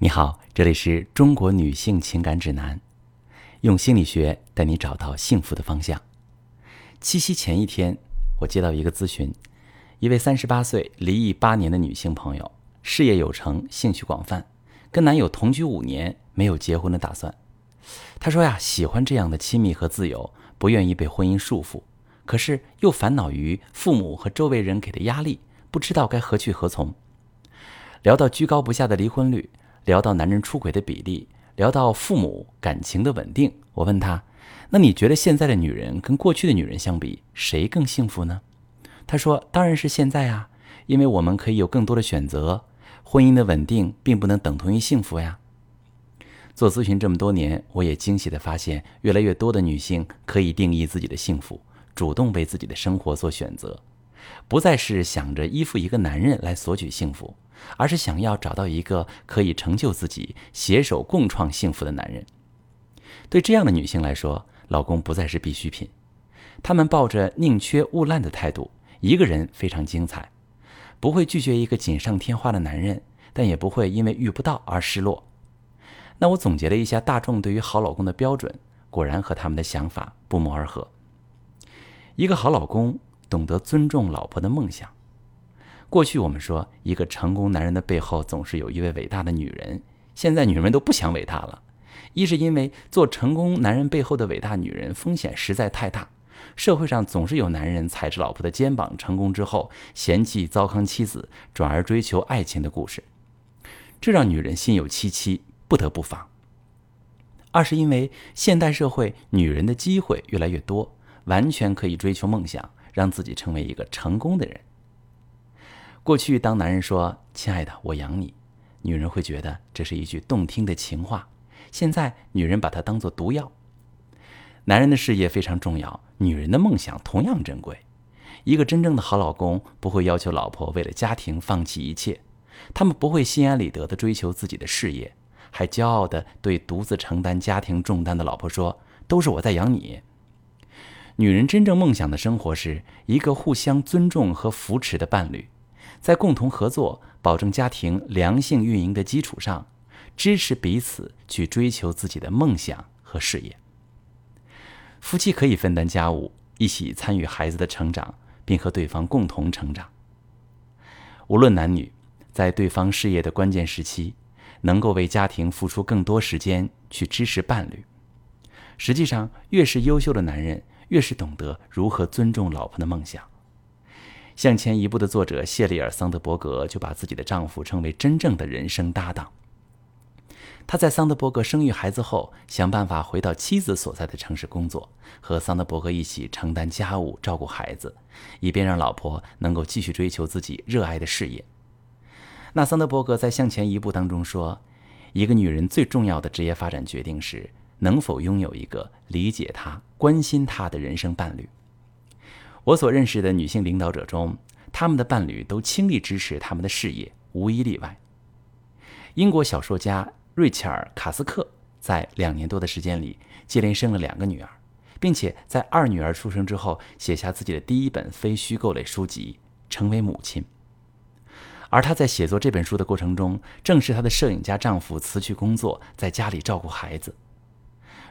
你好，这里是中国女性情感指南，用心理学带你找到幸福的方向。七夕前一天，我接到一个咨询，一位三十八岁、离异八年的女性朋友，事业有成，兴趣广泛，跟男友同居五年，没有结婚的打算。她说呀，喜欢这样的亲密和自由，不愿意被婚姻束缚，可是又烦恼于父母和周围人给的压力，不知道该何去何从。聊到居高不下的离婚率。聊到男人出轨的比例，聊到父母感情的稳定，我问他：“那你觉得现在的女人跟过去的女人相比，谁更幸福呢？”他说：“当然是现在啊，因为我们可以有更多的选择。婚姻的稳定并不能等同于幸福呀。”做咨询这么多年，我也惊喜地发现，越来越多的女性可以定义自己的幸福，主动为自己的生活做选择，不再是想着依附一个男人来索取幸福。而是想要找到一个可以成就自己、携手共创幸福的男人。对这样的女性来说，老公不再是必需品。她们抱着宁缺毋滥的态度，一个人非常精彩，不会拒绝一个锦上添花的男人，但也不会因为遇不到而失落。那我总结了一下大众对于好老公的标准，果然和他们的想法不谋而合。一个好老公懂得尊重老婆的梦想。过去我们说，一个成功男人的背后总是有一位伟大的女人。现在女人都不想伟大了，一是因为做成功男人背后的伟大女人风险实在太大，社会上总是有男人踩着老婆的肩膀成功之后嫌弃糟糠妻子，转而追求爱情的故事，这让女人心有戚戚，不得不防。二是因为现代社会女人的机会越来越多，完全可以追求梦想，让自己成为一个成功的人。过去，当男人说“亲爱的，我养你”，女人会觉得这是一句动听的情话。现在，女人把它当作毒药。男人的事业非常重要，女人的梦想同样珍贵。一个真正的好老公不会要求老婆为了家庭放弃一切，他们不会心安理得地追求自己的事业，还骄傲地对独自承担家庭重担的老婆说：“都是我在养你。”女人真正梦想的生活是一个互相尊重和扶持的伴侣。在共同合作、保证家庭良性运营的基础上，支持彼此去追求自己的梦想和事业。夫妻可以分担家务，一起参与孩子的成长，并和对方共同成长。无论男女，在对方事业的关键时期，能够为家庭付出更多时间去支持伴侣。实际上，越是优秀的男人，越是懂得如何尊重老婆的梦想。向前一步的作者谢丽尔·桑德伯格就把自己的丈夫称为真正的人生搭档。他在桑德伯格生育孩子后，想办法回到妻子所在的城市工作，和桑德伯格一起承担家务、照顾孩子，以便让老婆能够继续追求自己热爱的事业。那桑德伯格在《向前一步》当中说，一个女人最重要的职业发展决定是能否拥有一个理解她、关心她的人生伴侣。我所认识的女性领导者中，他们的伴侣都倾力支持他们的事业，无一例外。英国小说家瑞切尔·卡斯克在两年多的时间里，接连生了两个女儿，并且在二女儿出生之后，写下自己的第一本非虚构类书籍，成为母亲。而她在写作这本书的过程中，正是她的摄影家丈夫辞去工作，在家里照顾孩子。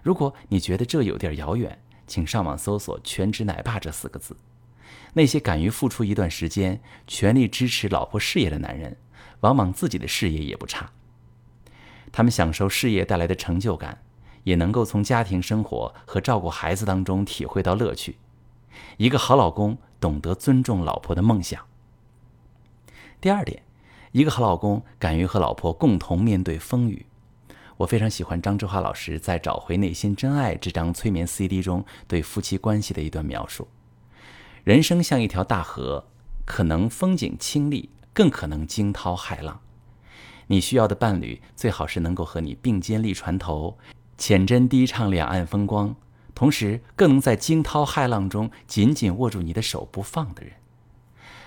如果你觉得这有点遥远，请上网搜索“全职奶爸”这四个字。那些敢于付出一段时间、全力支持老婆事业的男人，往往自己的事业也不差。他们享受事业带来的成就感，也能够从家庭生活和照顾孩子当中体会到乐趣。一个好老公懂得尊重老婆的梦想。第二点，一个好老公敢于和老婆共同面对风雨。我非常喜欢张志华老师在《找回内心真爱》这张催眠 CD 中对夫妻关系的一段描述：人生像一条大河，可能风景清丽，更可能惊涛骇浪。你需要的伴侣最好是能够和你并肩立船头，浅斟低唱两岸风光，同时更能在惊涛骇浪中紧紧握住你的手不放的人。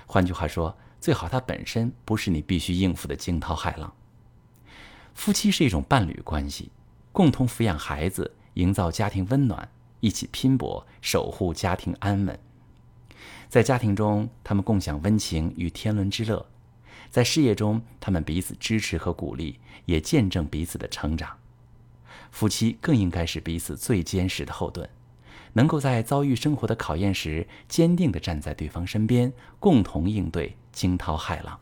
换句话说，最好他本身不是你必须应付的惊涛骇浪。夫妻是一种伴侣关系，共同抚养孩子，营造家庭温暖，一起拼搏，守护家庭安稳。在家庭中，他们共享温情与天伦之乐；在事业中，他们彼此支持和鼓励，也见证彼此的成长。夫妻更应该是彼此最坚实的后盾，能够在遭遇生活的考验时，坚定地站在对方身边，共同应对惊涛骇浪。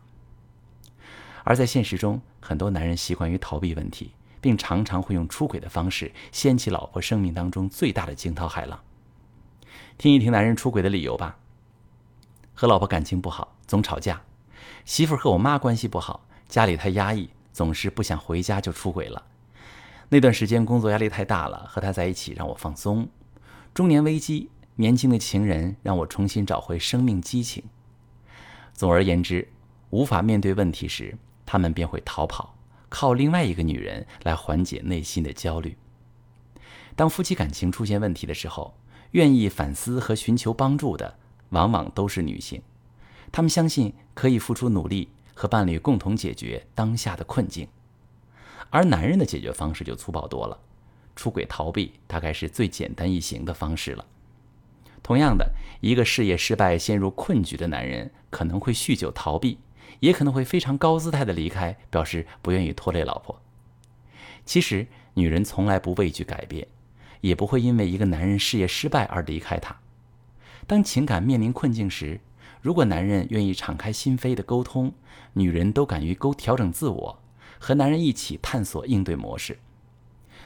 而在现实中，很多男人习惯于逃避问题，并常常会用出轨的方式掀起老婆生命当中最大的惊涛骇浪。听一听男人出轨的理由吧：和老婆感情不好，总吵架；媳妇和我妈关系不好，家里太压抑，总是不想回家就出轨了。那段时间工作压力太大了，和他在一起让我放松。中年危机，年轻的情人让我重新找回生命激情。总而言之，无法面对问题时。他们便会逃跑，靠另外一个女人来缓解内心的焦虑。当夫妻感情出现问题的时候，愿意反思和寻求帮助的，往往都是女性。她们相信可以付出努力和伴侣共同解决当下的困境，而男人的解决方式就粗暴多了，出轨逃避大概是最简单易行的方式了。同样的，一个事业失败、陷入困局的男人，可能会酗酒逃避。也可能会非常高姿态的离开，表示不愿意拖累老婆。其实，女人从来不畏惧改变，也不会因为一个男人事业失败而离开他。当情感面临困境时，如果男人愿意敞开心扉的沟通，女人都敢于沟调整自我，和男人一起探索应对模式。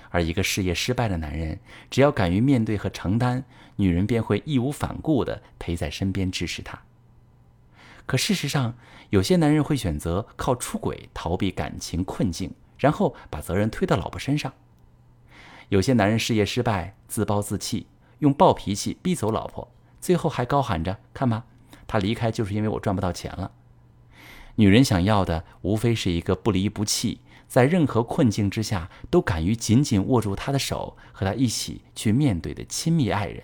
而一个事业失败的男人，只要敢于面对和承担，女人便会义无反顾地陪在身边支持他。可事实上，有些男人会选择靠出轨逃避感情困境，然后把责任推到老婆身上。有些男人事业失败，自暴自弃，用暴脾气逼走老婆，最后还高喊着：“看吧，他离开就是因为我赚不到钱了。”女人想要的无非是一个不离不弃，在任何困境之下都敢于紧紧握住他的手，和他一起去面对的亲密爱人。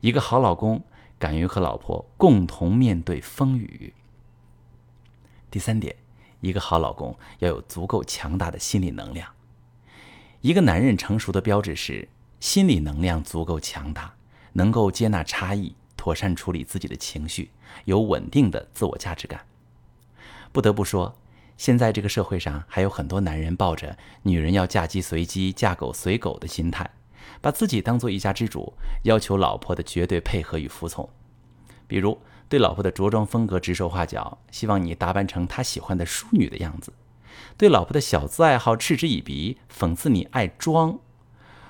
一个好老公。敢于和老婆共同面对风雨。第三点，一个好老公要有足够强大的心理能量。一个男人成熟的标志是心理能量足够强大，能够接纳差异，妥善处理自己的情绪，有稳定的自我价值感。不得不说，现在这个社会上还有很多男人抱着“女人要嫁鸡随鸡，嫁狗随狗”的心态。把自己当做一家之主，要求老婆的绝对配合与服从。比如，对老婆的着装风格指手画脚，希望你打扮成她喜欢的淑女的样子；对老婆的小资爱好嗤之以鼻，讽刺你爱装；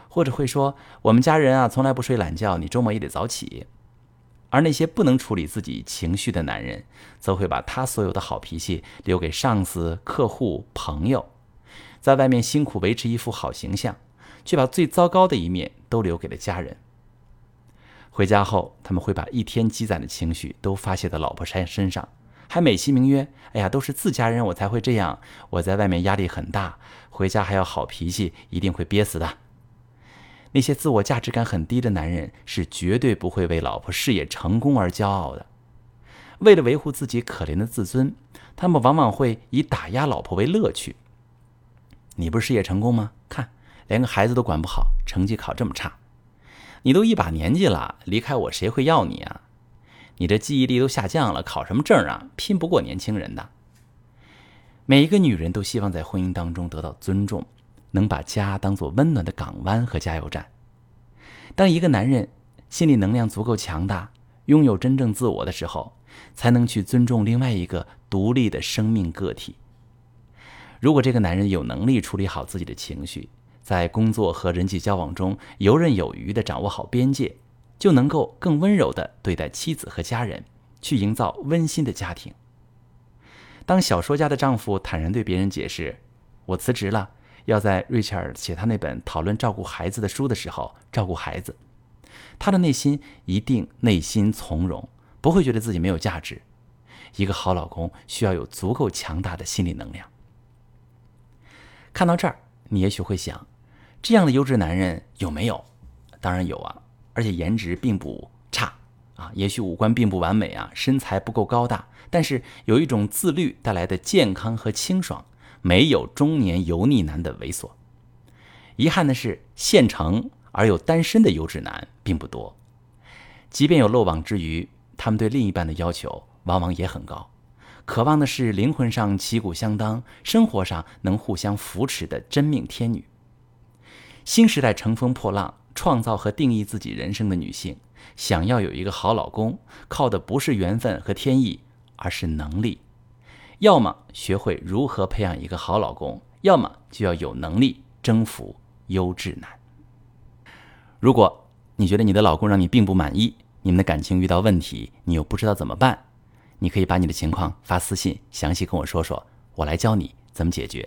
或者会说：“我们家人啊，从来不睡懒觉，你周末也得早起。”而那些不能处理自己情绪的男人，则会把他所有的好脾气留给上司、客户、朋友，在外面辛苦维持一副好形象。却把最糟糕的一面都留给了家人。回家后，他们会把一天积攒的情绪都发泄到老婆身身上，还美其名曰：“哎呀，都是自家人，我才会这样。我在外面压力很大，回家还要好脾气，一定会憋死的。”那些自我价值感很低的男人是绝对不会为老婆事业成功而骄傲的。为了维护自己可怜的自尊，他们往往会以打压老婆为乐趣。你不是事业成功吗？连个孩子都管不好，成绩考这么差，你都一把年纪了，离开我谁会要你啊？你这记忆力都下降了，考什么证啊？拼不过年轻人的。每一个女人都希望在婚姻当中得到尊重，能把家当做温暖的港湾和加油站。当一个男人心理能量足够强大，拥有真正自我的时候，才能去尊重另外一个独立的生命个体。如果这个男人有能力处理好自己的情绪，在工作和人际交往中游刃有余地掌握好边界，就能够更温柔地对待妻子和家人，去营造温馨的家庭。当小说家的丈夫坦然对别人解释：“我辞职了，要在瑞切尔写他那本讨论照顾孩子的书的时候照顾孩子。”他的内心一定内心从容，不会觉得自己没有价值。一个好老公需要有足够强大的心理能量。看到这儿，你也许会想。这样的优质男人有没有？当然有啊，而且颜值并不差啊。也许五官并不完美啊，身材不够高大，但是有一种自律带来的健康和清爽，没有中年油腻男的猥琐。遗憾的是，现成而又单身的优质男并不多。即便有漏网之鱼，他们对另一半的要求往往也很高，渴望的是灵魂上旗鼓相当、生活上能互相扶持的真命天女。新时代乘风破浪、创造和定义自己人生的女性，想要有一个好老公，靠的不是缘分和天意，而是能力。要么学会如何培养一个好老公，要么就要有能力征服优质男。如果你觉得你的老公让你并不满意，你们的感情遇到问题，你又不知道怎么办，你可以把你的情况发私信，详细跟我说说，我来教你怎么解决。